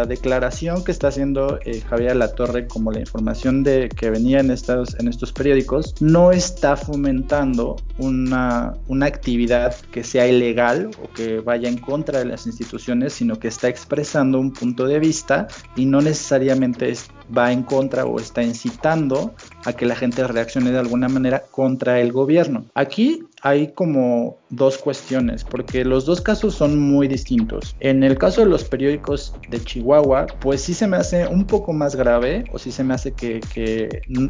declaración que está haciendo eh, Javier Latorre como la información de que venía en estos, en estos periódicos no está fomentando una, una actividad que sea ilegal o que vaya en contra de las instituciones, sino que está expresando un punto de vista y no necesariamente va en contra o está incitando a que la gente reaccione de alguna manera contra el gobierno. Aquí hay como dos cuestiones, porque los dos casos son muy distintos. En el caso de los periódicos de Chihuahua, pues sí se me hace un poco más grave, o sí se me hace que,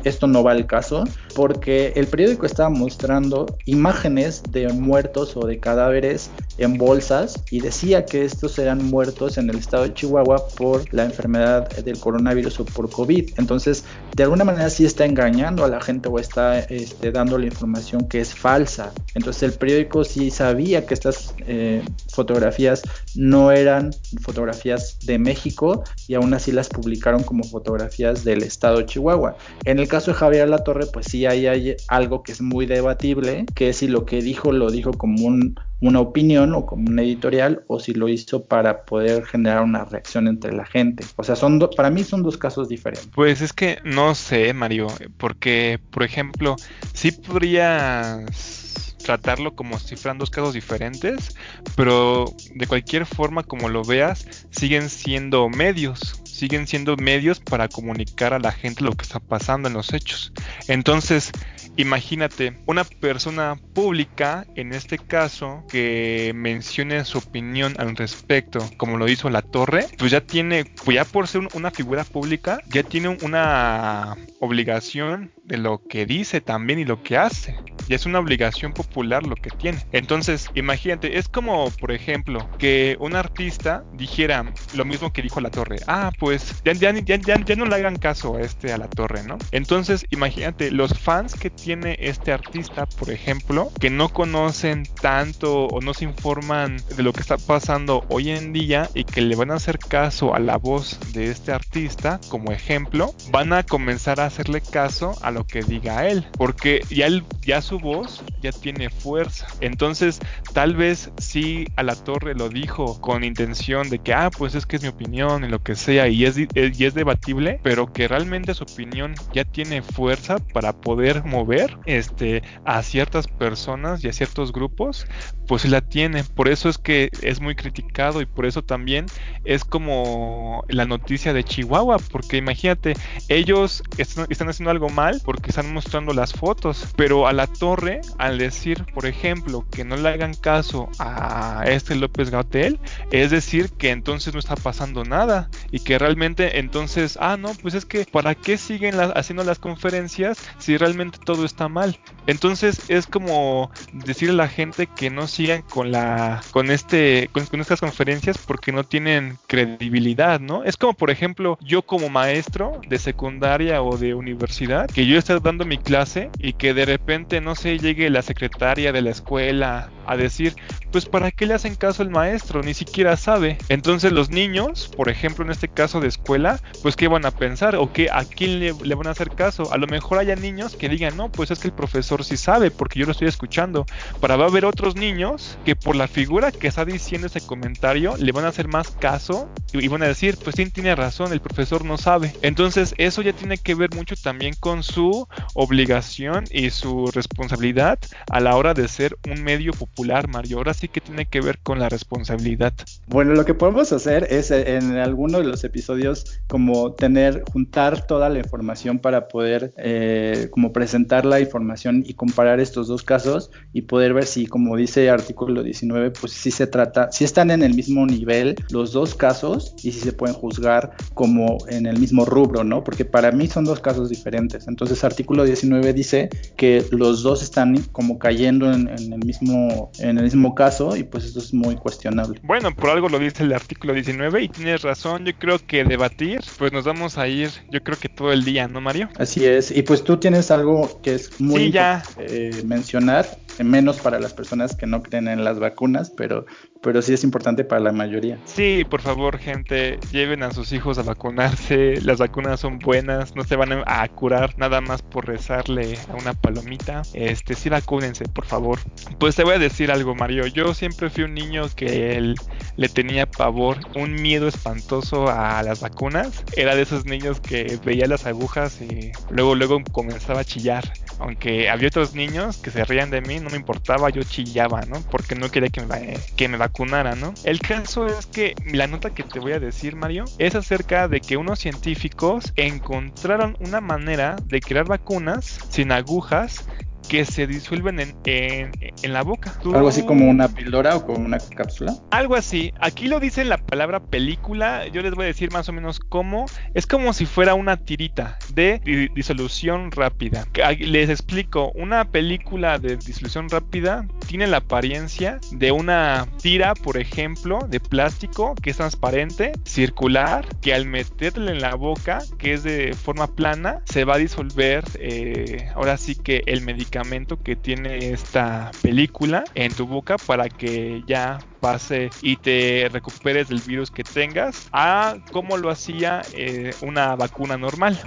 esto no va al caso, porque el periódico estaba mostrando imágenes de muertos o de cadáveres en bolsas y decía que estos eran muertos en el estado de Chihuahua por la enfermedad del coronavirus o por COVID. Entonces, de alguna manera sí está engañando a la gente o está este, dando la información que es falsa. Entonces el periódico sí sabía que estas eh, fotografías no eran fotografías de México y aún así las publicaron como fotografías del estado Chihuahua. En el caso de Javier Latorre, pues sí hay, hay algo que es muy debatible, que es si lo que dijo lo dijo como un una opinión o como un editorial o si lo hizo para poder generar una reacción entre la gente. O sea, son para mí son dos casos diferentes. Pues es que no sé, Mario, porque por ejemplo, sí podrías tratarlo como si fueran dos casos diferentes, pero de cualquier forma como lo veas, siguen siendo medios, siguen siendo medios para comunicar a la gente lo que está pasando en los hechos. Entonces, Imagínate, una persona pública, en este caso, que mencione su opinión al respecto, como lo hizo la torre, pues ya tiene, pues ya por ser una figura pública, ya tiene una obligación de lo que dice también y lo que hace. ya es una obligación popular lo que tiene. Entonces, imagínate, es como, por ejemplo, que un artista dijera lo mismo que dijo La Torre. Ah, pues ya, ya, ya, ya no le hagan caso a este a La Torre, ¿no? Entonces, imagínate, los fans que tiene este artista, por ejemplo, que no conocen tanto o no se informan de lo que está pasando hoy en día y que le van a hacer caso a la voz de este artista, como ejemplo, van a comenzar a hacerle caso a lo que diga él, porque ya, ya su voz ya tiene fuerza. Entonces, tal vez si a la torre lo dijo con intención de que, ah, pues es que es mi opinión y lo que sea, y es, y es debatible, pero que realmente su opinión ya tiene fuerza para poder mover este, a ciertas personas y a ciertos grupos, pues la tiene. Por eso es que es muy criticado y por eso también es como la noticia de Chihuahua, porque imagínate, ellos están haciendo algo mal porque están mostrando las fotos, pero a la torre, al decir, por ejemplo, que no le hagan caso a este López Gatel, es decir, que entonces no está pasando nada y que realmente entonces, ah, no, pues es que ¿para qué siguen haciendo las conferencias si realmente todo está mal? Entonces es como decirle a la gente que no sigan con la con este con, estas conferencias porque no tienen credibilidad, ¿no? Es como por ejemplo yo como maestro de secundaria o de universidad que yo esté dando mi clase y que de repente no sé llegue la secretaria de la escuela a decir, pues para qué le hacen caso al maestro, ni siquiera sabe. Entonces los niños, por ejemplo en este caso de escuela, pues qué van a pensar o qué a quién le, van a hacer caso. A lo mejor haya niños que digan, no, pues es que el profesor sí sabe porque yo lo estoy escuchando. Para va a haber otros niños que por la figura que está diciendo ese comentario le van a hacer más caso y, van a decir, pues sí, tiene razón, el profesor no sabe. Entonces eso ya tiene que ver mucho también con su obligación y su responsabilidad a la hora de ser un medio popular, Mario. Ahora sí que tiene que ver con la responsabilidad. Bueno, lo que podemos hacer es eh, en alguno de los episodios como tener, juntar toda la información para poder eh, como presentar la información y comparar estos dos casos y poder ver si, como dice artículo 19, pues si se trata, si están en el mismo nivel los dos casos y si se pueden juzgar como en el mismo rubro, ¿no? Porque para mí son dos casos diferentes. Entonces, artículo 19 dice que los dos están como cayendo en, en el mismo en el mismo caso y pues eso es muy cuestionable. Bueno, por algo lo dice el artículo 19 y tienes razón, yo creo que debatir, pues nos vamos a ir, yo creo que todo el día, ¿no, Mario? Así es, y pues tú tienes algo que es muy ya. Eh, mencionar, menos para las personas que no creen en las vacunas, pero pero sí es importante para la mayoría. Sí, por favor, gente, lleven a sus hijos a vacunarse. Las vacunas son buenas, no se van a curar nada más por rezarle a una palomita. Este, sí vacúnense, por favor. Pues te voy a decir algo, Mario. Yo siempre fui un niño que él le tenía pavor, un miedo espantoso a las vacunas. Era de esos niños que veía las agujas y luego luego comenzaba a chillar. Aunque había otros niños que se rían de mí, no me importaba, yo chillaba, ¿no? Porque no quería que me, que me vacunara, ¿no? El caso es que la nota que te voy a decir, Mario, es acerca de que unos científicos encontraron una manera de crear vacunas sin agujas que se disuelven en, en, la boca. Algo así como una píldora o como una cápsula. Algo así. Aquí lo dice la palabra película. Yo les voy a decir más o menos cómo. Es como si fuera una tirita de disolución rápida. Les explico. Una película de disolución rápida tiene la apariencia de una tira, por ejemplo, de plástico que es transparente, circular, que al meterle en la boca, que es de forma plana, se va a disolver. Eh, ahora sí que el medicamento que tiene esta película en tu boca para que ya pase y te recuperes del virus que tengas a como lo hacía eh, una vacuna normal.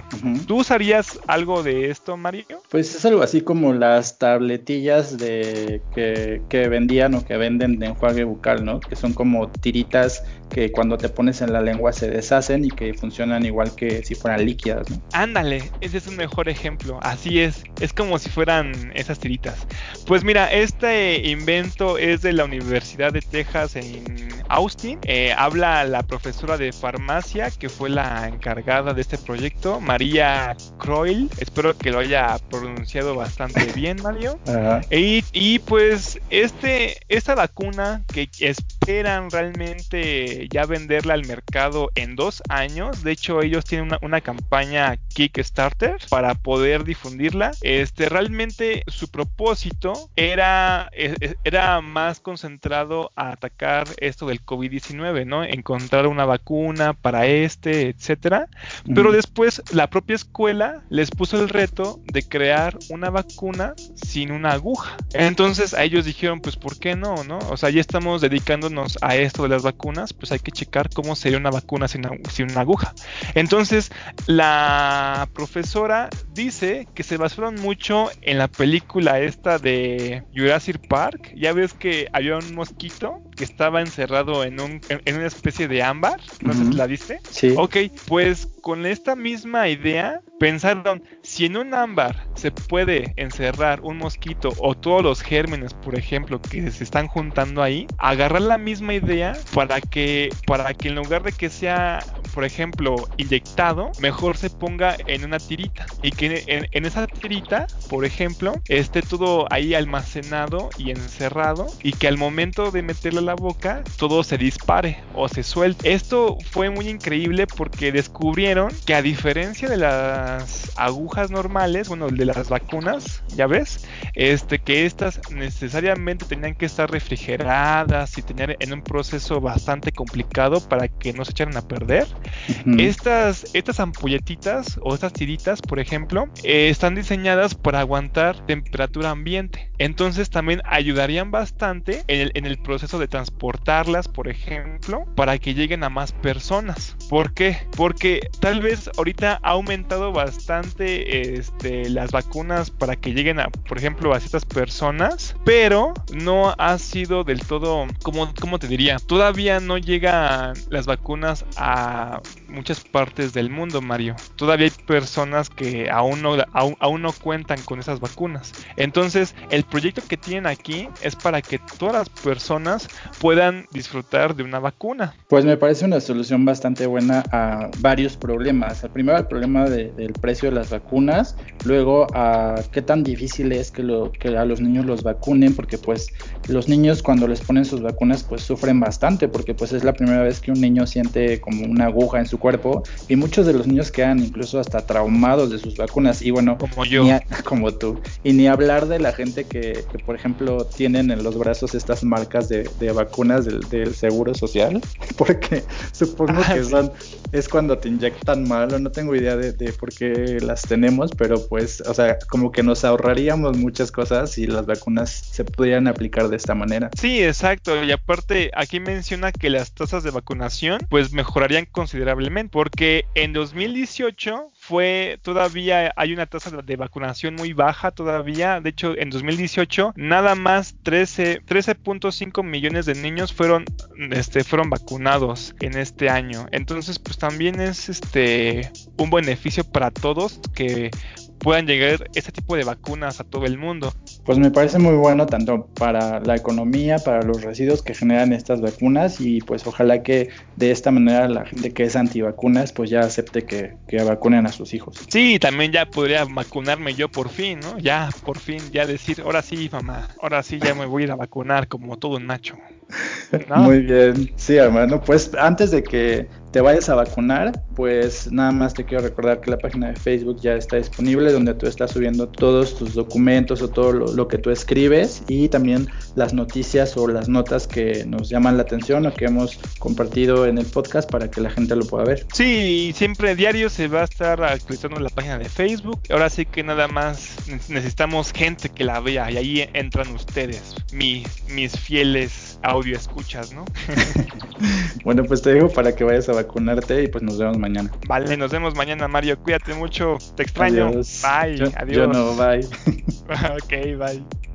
¿Tú usarías algo de esto, Mario? Pues es algo así como las tabletillas de que, que vendían o que venden de enjuague bucal, ¿no? Que son como tiritas que cuando te pones en la lengua se deshacen y que funcionan igual que si fueran líquidas, ¿no? Ándale, ese es un mejor ejemplo. Así es, es como si fueran esas tiritas. Pues mira, este invento es de la Universidad de Texas en Austin. Eh, habla la profesora de farmacia que fue la encargada de este proyecto, María Croil. Espero que lo haya pronunciado bastante bien, Mario. Y, y, pues este, esta vacuna que esperan realmente ya venderla al mercado en dos años. De hecho, ellos tienen una, una campaña Kickstarter para poder difundirla. Este realmente su propósito era, e, e, era más concentrado a atacar esto del COVID-19, ¿no? Encontrar una vacuna para este, etcétera. Pero después la propia escuela les puso el reto de crear una vacuna sin una aguja. Entonces a ellos dijeron, pues ¿por qué no, no? O sea, ya estamos dedicándonos a esto de las vacunas, pues hay que checar cómo sería una vacuna sin, sin una aguja. Entonces la profesora dice que se basaron mucho en la película esta de Jurassic Park. Ya ves que había un mosquito que estaba encerrado en, un, en, una especie de ámbar. No sé si la viste. Sí. Ok, pues con esta misma idea pensaron, si en un ámbar se puede encerrar un mosquito o todos los gérmenes, por ejemplo, que se están juntando ahí, agarrar la misma idea para que, para que en lugar de que sea, por ejemplo, inyectado, mejor se ponga en una tirita y que en, en esa tirita, por ejemplo, esté todo ahí almacenado y encerrado y que al momento de a la boca todo se dispare o se suelte. Esto fue muy increíble porque descubrieron que a diferencia de las agujas normales, bueno, de las vacunas, ya ves, este que estas necesariamente tenían que estar refrigeradas y tener en un proceso bastante complicado para que no se echaran a perder. Estas estas ampolletitas o estas tiritas, por ejemplo, eh, están diseñadas para aguantar temperatura ambiente. Entonces también ayudarían bastante en el, en el proceso de transportarlas, por ejemplo, para que lleguen a más personas. ¿Por qué? Porque tal vez ahorita ha aumentado bastante este, las vacunas para que lleguen a, por ejemplo, a ciertas personas, pero no ha sido del todo, como, como te diría? Todavía no llegan las vacunas a muchas partes del mundo, Mario. Todavía hay personas que aún no, aún, aún no cuentan con esas vacunas. Entonces, el proyecto que tienen aquí es para que todas las personas puedan disfrutar de una vacuna. Pues me parece una solución bastante buena a varios problemas. El primero, el problema de, del precio de las vacunas. Luego, a qué tan difícil es que, lo, que a los niños los vacunen, porque pues los niños cuando les ponen sus vacunas pues sufren bastante, porque pues es la primera vez que un niño siente como una aguja en su cuerpo y muchos de los niños quedan incluso hasta traumados de sus vacunas. Y bueno, como yo, como tú. Y ni hablar de la gente que, que, por ejemplo, tienen en los brazos estas marcas de, de vacunas del, del, seguro social, porque supongo ah, que son, es cuando te inyectan mal, o no tengo idea de, de, por qué las tenemos, pero pues, o sea, como que nos ahorraríamos muchas cosas si las vacunas se pudieran aplicar de esta manera. Sí, exacto, y aparte aquí menciona que las tasas de vacunación pues mejorarían considerablemente, porque en 2018 fue todavía hay una tasa de vacunación muy baja todavía. De hecho, en 2018 nada más 13 13.5 millones de niños fueron este fueron vacunados en este año. Entonces, pues también es este un beneficio para todos que puedan llegar este tipo de vacunas a todo el mundo. Pues me parece muy bueno tanto para la economía, para los residuos que generan estas vacunas y pues ojalá que de esta manera la gente que es antivacunas pues ya acepte que, que vacunen a sus hijos. Sí, también ya podría vacunarme yo por fin, ¿no? Ya, por fin, ya decir, ahora sí, mamá, ahora sí ya me voy a ir a vacunar como todo un macho. ¿No? Muy bien, sí, hermano. Pues antes de que te vayas a vacunar, pues nada más te quiero recordar que la página de Facebook ya está disponible, donde tú estás subiendo todos tus documentos o todo lo, que tú escribes y también las noticias o las notas que nos llaman la atención o que hemos compartido en el podcast para que la gente lo pueda ver. Sí, siempre diario se va a estar actualizando la página de Facebook. Ahora sí que nada más necesitamos gente que la vea y ahí entran ustedes, mi, mis fieles audio escuchas, ¿no? bueno, pues te dejo para que vayas a vacunarte y pues nos vemos mañana. Vale, nos vemos mañana, Mario. Cuídate mucho. Te extraño. Adiós. Bye. Yo, Adiós. Yo no, bye. ok, bye.